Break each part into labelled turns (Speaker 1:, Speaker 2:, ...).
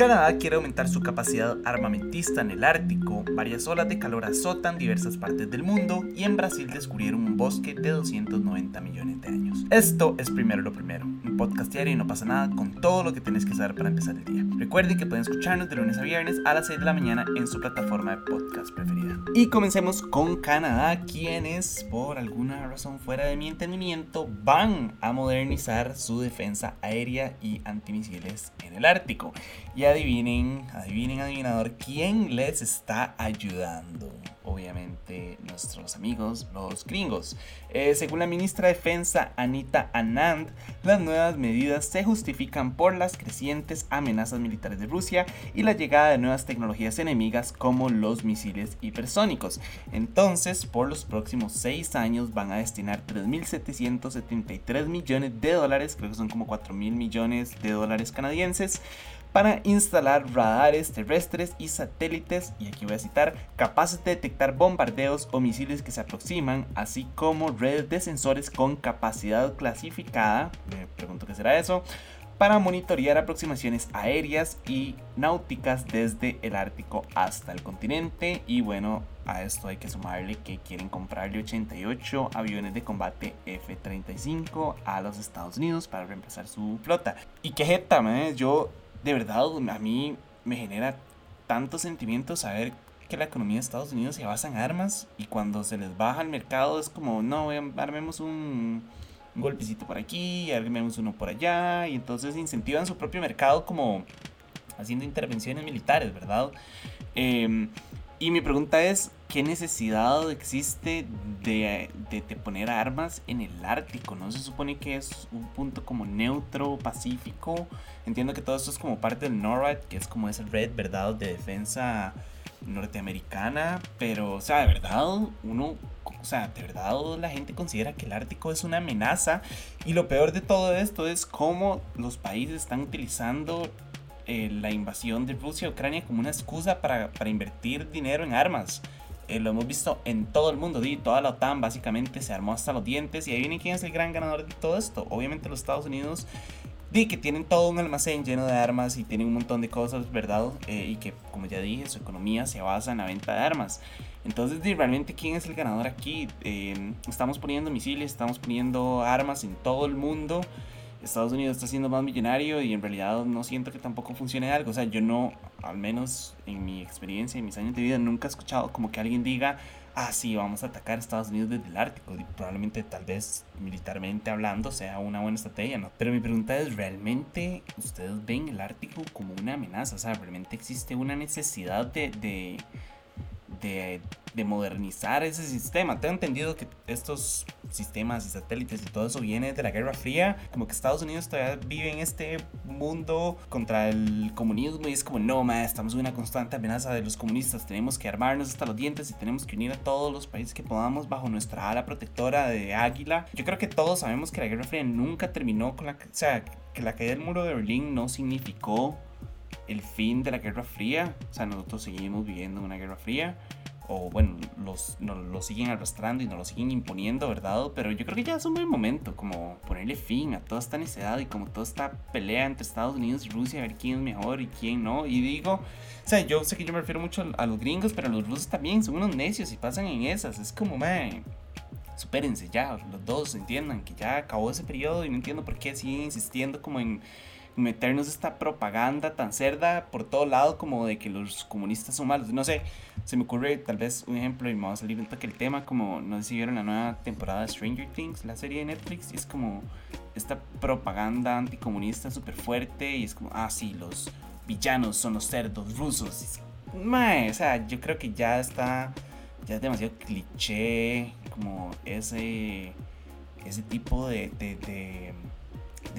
Speaker 1: Canadá quiere aumentar su capacidad armamentista en el Ártico, varias olas de calor azotan diversas partes del mundo y en Brasil descubrieron un bosque de 290 millones de años. Esto es primero lo primero, un podcast diario y no pasa nada con todo lo que tienes que saber para empezar el día. Recuerden que pueden escucharnos de lunes a viernes a las 6 de la mañana en su plataforma de podcast preferida. Y comencemos con Canadá, quienes por alguna razón fuera de mi entendimiento van a modernizar su defensa aérea y antimisiles en el Ártico. Y adivinen, adivinen, adivinador, ¿quién les está ayudando? Obviamente nuestros amigos, los gringos. Eh, según la ministra de Defensa Anita Anand, las nuevas medidas se justifican por las crecientes amenazas militares de Rusia y la llegada de nuevas tecnologías enemigas como los misiles hipersónicos. Entonces, por los próximos seis años van a destinar 3.773 millones de dólares, creo que son como 4.000 millones de dólares canadienses para instalar radares terrestres y satélites, y aquí voy a citar, capaces de detectar bombardeos o misiles que se aproximan, así como redes de sensores con capacidad clasificada, me pregunto qué será eso, para monitorear aproximaciones aéreas y náuticas desde el Ártico hasta el continente. Y bueno, a esto hay que sumarle que quieren comprarle 88 aviones de combate F-35 a los Estados Unidos para reemplazar su flota. Y qué jeta, man, yo de verdad a mí me genera tanto sentimiento saber que la economía de Estados Unidos se basa en armas y cuando se les baja al mercado es como, no, armemos un, golpecito por aquí, armemos uno por allá y entonces incentivan su propio mercado como haciendo intervenciones militares, ¿verdad? Eh, y mi pregunta es, ¿qué necesidad existe de, poner armas en el Ártico? ¿No se supone que es un punto como neutro, pacífico? Entiendo que todo esto es como parte del NORAD, que es como esa red, ¿verdad?, de defensa norteamericana, pero, o sea, de verdad, uno, o sea, de verdad la gente considera que el Ártico es una amenaza y lo peor de todo esto es cómo los países están utilizando eh, la invasión de Rusia a Ucrania como una excusa para, para invertir dinero en armas. Eh, lo hemos visto en todo el mundo, toda la OTAN básicamente se armó hasta los dientes y ahí viene quién es el gran ganador de todo esto. Obviamente los Estados Unidos, di que tienen todo un almacén lleno de armas y tienen un montón de cosas, ¿verdad? Eh, y que, como ya dije, su economía se basa en la venta de armas. Entonces, di, realmente, ¿quién es el ganador aquí? estamos poniendo misiles, estamos poniendo armas en todo el mundo. Estados Unidos está siendo más millonario y en realidad no siento que tampoco funcione algo. O sea, yo no, al menos en mi experiencia, en mis años de vida, nunca he escuchado como que alguien diga, ah, sí, vamos a atacar a Estados Unidos desde el Ártico. Probablemente, tal vez, militarmente hablando, sea una buena estrategia, ¿no? Pero mi pregunta es, ¿realmente ustedes ven el Ártico como una amenaza? O sea, ¿realmente existe una necesidad de, de, de modernizar ese sistema? Tengo entendido que estos sistemas y satélites y todo eso viene de la Guerra Fría, como que Estados Unidos todavía vive en este mundo contra el comunismo y es como, no, ma, estamos en una constante amenaza de los comunistas, tenemos que armarnos hasta los dientes y tenemos que unir a todos los países que podamos bajo nuestra ala protectora de águila. Yo creo que todos sabemos que la Guerra Fría nunca terminó con la... O sea, que la caída del muro de Berlín no significó el fin de la Guerra Fría. O sea, nosotros seguimos viviendo una Guerra Fría o bueno, los, nos lo siguen arrastrando y nos lo siguen imponiendo, ¿verdad? Pero yo creo que ya es un buen momento como ponerle fin a toda esta necedad y como toda esta pelea entre Estados Unidos y Rusia, a ver quién es mejor y quién no. Y digo, o sea, yo sé que yo me refiero mucho a los gringos, pero los rusos también son unos necios y pasan en esas. Es como, man, supérense ya, los dos entiendan que ya acabó ese periodo y no entiendo por qué siguen insistiendo como en meternos esta propaganda tan cerda por todo lado como de que los comunistas son malos. No sé, se me ocurre tal vez un ejemplo y me va a salir un toque el tema, como no sé si vieron la nueva temporada de Stranger Things, la serie de Netflix, y es como esta propaganda anticomunista súper fuerte y es como, ah, sí, los villanos son los cerdos rusos. o sea, yo creo que ya está, ya es demasiado cliché, como ese, ese tipo de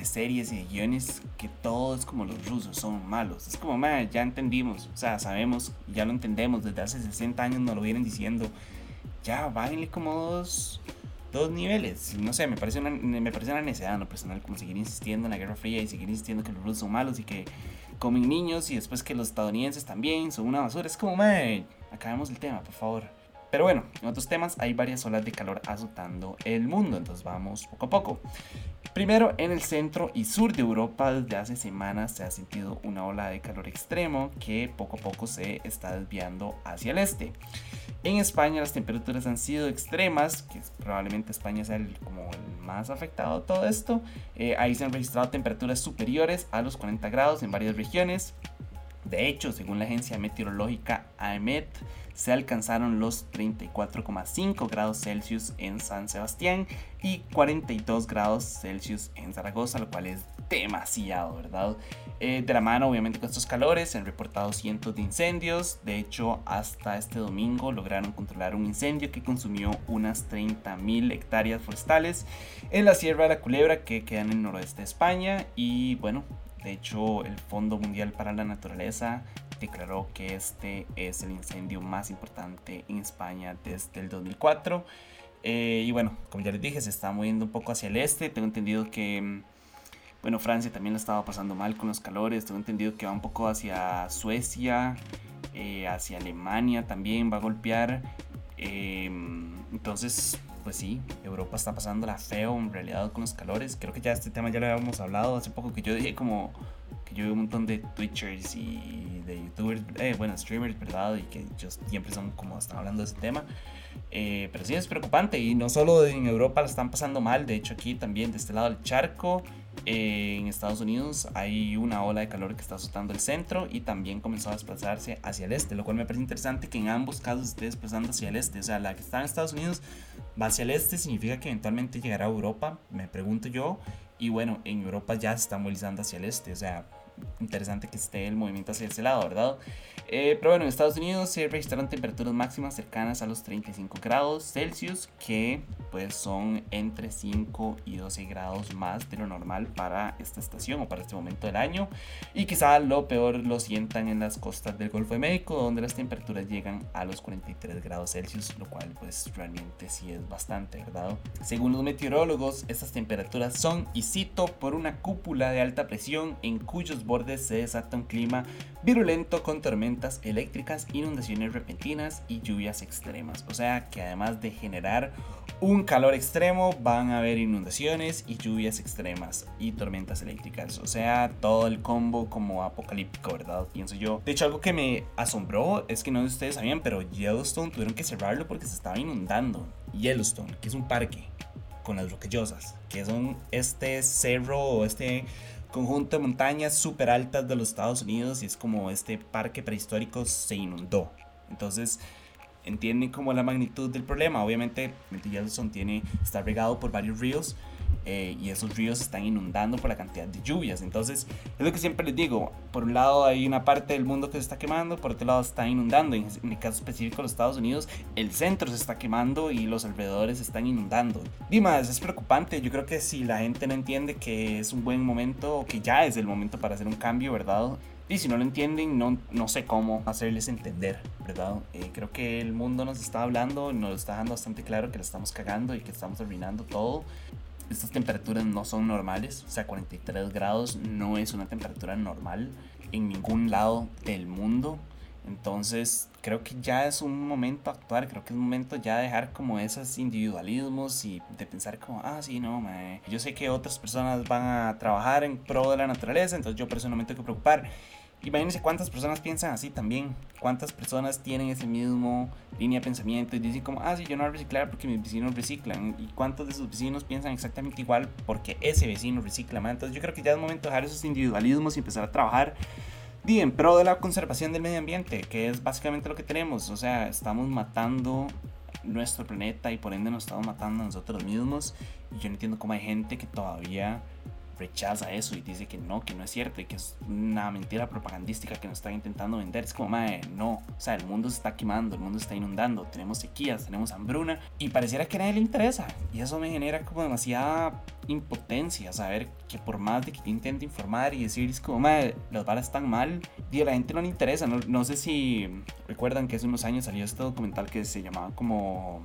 Speaker 1: series y de guiones que todos como los rusos son malos. Es como, ya entendimos, o sea, sabemos, ya lo entendemos, desde hace 60 años nos lo vienen diciendo. Ya, bájenle como dos, dos niveles. No sé, me parece, una, me parece una necedad no personal como seguir insistiendo en la Guerra Fría y seguir insistiendo que los rusos son malos y que comen niños y después que los estadounidenses también son una basura. Es como, man, acabemos el tema, por favor. Pero bueno, en otros temas hay varias olas de calor azotando el mundo, entonces vamos poco a poco. Primero, en el centro y sur de Europa desde hace semanas se ha sentido una ola de calor extremo que poco a poco se está desviando hacia el este. En España las temperaturas han sido extremas, que probablemente España sea el, más afectado todo esto. Eh, ahí se han registrado temperaturas superiores a los 40 grados en varias regiones. De hecho, según la agencia meteorológica AEMET, se alcanzaron los 34,5 grados Celsius en San Sebastián y 42 grados Celsius en Zaragoza, lo cual es demasiado, ¿verdad? Eh, de la mano, obviamente, con estos calores, se han reportado cientos de incendios. De hecho, hasta este domingo lograron controlar un incendio que consumió unas 30.000 hectáreas forestales en la Sierra de la Culebra, que queda en el noroeste de España. Y bueno, de hecho, el Fondo Mundial para la Naturaleza declaró que este es el incendio más importante en España desde el 2004. Eh, y bueno, como ya les dije, se está moviendo un poco hacia el este. Tengo entendido que, mm, bueno, Francia también lo estaba pasando mal con los calores. Tengo entendido que va un poco hacia Suecia, eh, hacia Alemania también va a golpear. Em, entonces, pues sí, Europa está pasando la feo en realidad con los calores. Creo que ya este tema ya lo habíamos hablado hace poco, que yo dije como que yo veo un montón de Twitchers y de YouTubers, eh, bueno, streamers, ¿verdad? Y que ellos siempre son como están hablando de ese tema. Eh, pero sí es preocupante y no solo en Europa la están pasando mal, de hecho aquí también de este lado del charco en Estados Unidos hay una ola de calor que está azotando el centro y también comenzó a desplazarse hacia el este, lo cual me parece interesante que en ambos casos esté desplazando hacia el este. O sea, la que está en Estados Unidos va hacia el este, significa que eventualmente llegará a Europa, me pregunto yo. Y bueno, en Europa ya se está movilizando hacia el este, o sea, interesante que esté el movimiento hacia ese lado, ¿verdad? Eh, pero bueno, en Estados Unidos se registraron temperaturas máximas cercanas a los 35 grados Celsius, que pues son entre 5 y 12 grados más de lo normal para esta estación o para este momento del año. Y quizá lo peor lo sientan en las costas del Golfo de México, donde las temperaturas llegan a los 43 grados Celsius, lo cual pues realmente sí es bastante, ¿verdad? Según los meteorólogos, estas temperaturas son, y cito, por una cúpula de alta presión en cuyos se desata un clima virulento con tormentas eléctricas, inundaciones repentinas y lluvias extremas. O sea que además de generar un calor extremo, van a haber inundaciones y lluvias extremas y tormentas eléctricas. O sea, todo el combo como apocalíptico, ¿verdad? Pienso yo. De hecho, algo que me asombró es que no sé si ustedes sabían, pero Yellowstone tuvieron que cerrarlo porque se estaba inundando. Yellowstone, que es un parque con las rocallosas, que son este cerro o este conjunto de montañas súper altas de los Estados Unidos y es como este parque prehistórico se inundó. Entonces, entienden como la magnitud del problema. Obviamente, Yellowstone tiene, está regado por varios ríos eh, y esos ríos están inundando por la cantidad de lluvias. Entonces, es lo que siempre les digo. Por un lado hay una parte del mundo que se está quemando, por otro lado está inundando. En, el caso específico de los Estados Unidos, el centro se está quemando y los alrededores se están inundando. Dimas, es preocupante. Yo creo que si la gente no entiende que es un buen momento que ya es el momento para hacer un cambio, ¿verdad? Y si no lo entienden, no, no sé cómo hacerles entender, ¿verdad? Eh, creo que el mundo nos está hablando, nos está dando bastante claro que lo estamos cagando y que estamos arruinando todo estas temperaturas no son normales, o sea, 43 grados no es una temperatura normal en ningún lado del mundo. Entonces, creo que ya es un momento actuar, creo que es un momento ya de dejar como esos individualismos y de pensar como, ah, sí, no, yo sé que otras personas van a trabajar en pro de la naturaleza, entonces yo personalmente tengo que preocupar. Imagínense cuántas personas piensan así también. Cuántas personas tienen ese mismo línea de pensamiento y dicen como, ah, sí, yo no voy a reciclar porque mis vecinos reciclan. Y cuántos de sus vecinos piensan exactamente igual porque ese vecino recicla. más Entonces yo creo que ya es momento de dejar esos individualismos y empezar a trabajar en pro de la conservación del medio ambiente, que es básicamente lo que tenemos. O sea, estamos matando nuestro planeta y por ende nos estamos matando a nosotros mismos. Y yo no entiendo cómo hay gente que todavía rechaza eso y dice que no, que no es cierto y que es una mentira propagandística que nos están intentando vender. Es como, madre, no. O sea, el mundo se está quemando, el mundo se está inundando, tenemos sequías, tenemos hambruna y pareciera que a nadie le interesa. Y eso me genera como demasiada impotencia, saber que por más de que te intente informar y decir, es como, madre, las balas están mal, y a la gente no le interesa. No, no sé si recuerdan que hace unos años salió este documental que se llamaba como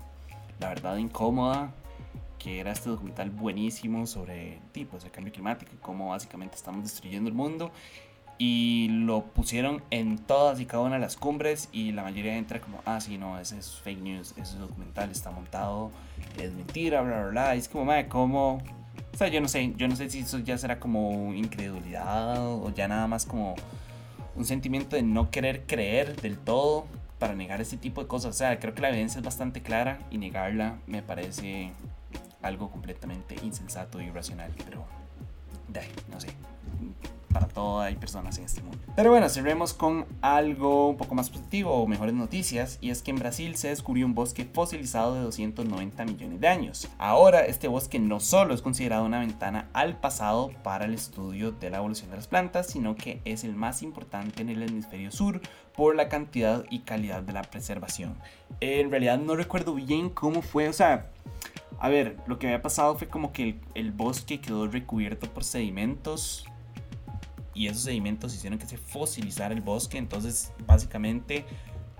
Speaker 1: La verdad incómoda que era este documental buenísimo sobre tipos de cambio climático y cómo básicamente estamos destruyendo el mundo. Y lo pusieron en todas y cada una de las cumbres y la mayoría entra como, ah, sí, no, ese es fake news, ese documental está montado, es mentira, bla, bla, bla. Y es como, madre, ¿cómo O sea, yo no sé, yo no sé si eso ya será como incredulidad o ya nada más como un sentimiento de no querer creer del todo para negar ese tipo de cosas. O sea, creo que la evidencia es bastante clara y negarla me parece algo completamente insensato y irracional, pero no sé para todo hay personas en este mundo. Pero bueno, cerremos con algo un poco más positivo o mejores noticias, y es que en Brasil se descubrió un bosque fosilizado de 290 millones de años. Ahora, este bosque no solo es considerado una ventana al pasado para el estudio de la evolución de las plantas, sino que es el más importante en el hemisferio sur por la cantidad y calidad de la preservación. En realidad no recuerdo bien cómo fue, o sea, a ver, lo que había pasado fue como que el, bosque quedó recubierto por sedimentos y esos sedimentos hicieron que se fosilizara el bosque. Entonces, básicamente,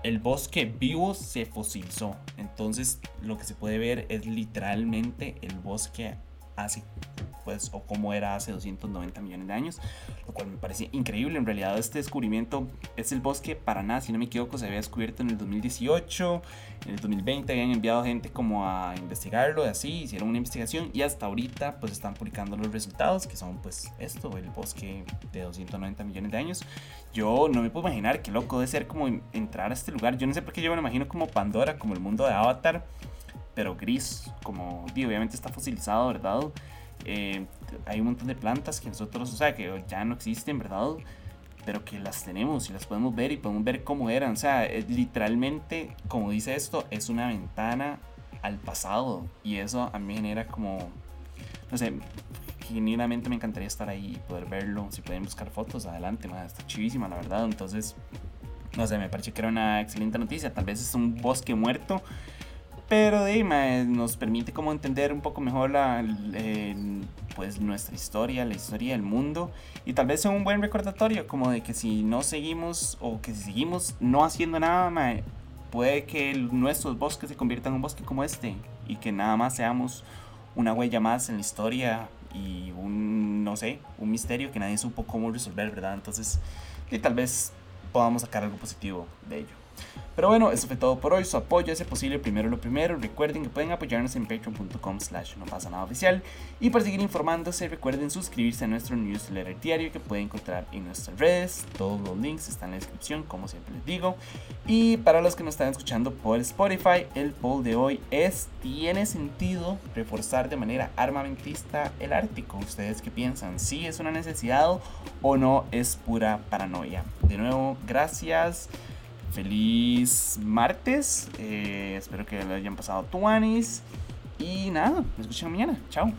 Speaker 1: el bosque vivo se fosilizó. Entonces, lo que se puede ver es literalmente el bosque hace pues, o como era hace 290 millones de años, lo cual me parece increíble. En realidad este descubrimiento es el bosque Paraná, si no me equivoco, se había descubierto en el 2018, en el 2020 habían enviado gente como a investigarlo, y así, hicieron una investigación y hasta ahorita pues están publicando los resultados, que son pues esto, el bosque de 290 millones de años. Yo no me puedo imaginar qué loco de ser como entrar a este lugar, yo no sé por qué yo me lo imagino como Pandora, como el mundo de Avatar pero gris, como obviamente está fosilizado, ¿verdad? Eh, hay un montón de plantas que nosotros, o sea, que ya no existen, ¿verdad? Pero que las tenemos y las podemos ver y podemos ver cómo eran. O sea, literalmente, como dice esto, es una ventana al pasado. Y eso a mí genera como, no sé, genuinamente me encantaría estar ahí y poder verlo. Si pueden buscar fotos, adelante, más está chivísima, la verdad. Entonces, no sé, me parece que era una excelente noticia. Tal vez es un bosque muerto pero de, nos permite como entender un poco mejor la, pues nuestra historia, la historia del mundo y tal vez sea un buen recordatorio como de que si no seguimos o que si seguimos no haciendo nada, puede que nuestros bosques se conviertan en un bosque como este y que nada más seamos una huella más en la historia y un, no sé, un misterio que nadie supo cómo resolver, ¿verdad? Entonces, y tal vez podamos sacar algo positivo de ello. Pero bueno, eso fue todo por hoy. Su apoyo es posible primero lo primero. Recuerden que pueden apoyarnos en patreon.com slash no pasa nada oficial. Y para seguir informándose, recuerden suscribirse a nuestro newsletter diario que pueden encontrar en nuestras redes. Todos los links están en la descripción, como siempre les digo. Y para los que nos están escuchando por Spotify, el poll de hoy es, ¿tiene sentido reforzar de manera armamentista el Ártico? ¿Ustedes qué piensan? ¿Sí es una necesidad o no es pura paranoia? De nuevo, gracias. Feliz martes. Eh, espero que lo hayan pasado tuanis. Y nada, nos escuchamos mañana. Chao.